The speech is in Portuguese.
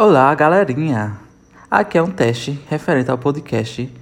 Olá, galerinha! Aqui é um teste referente ao podcast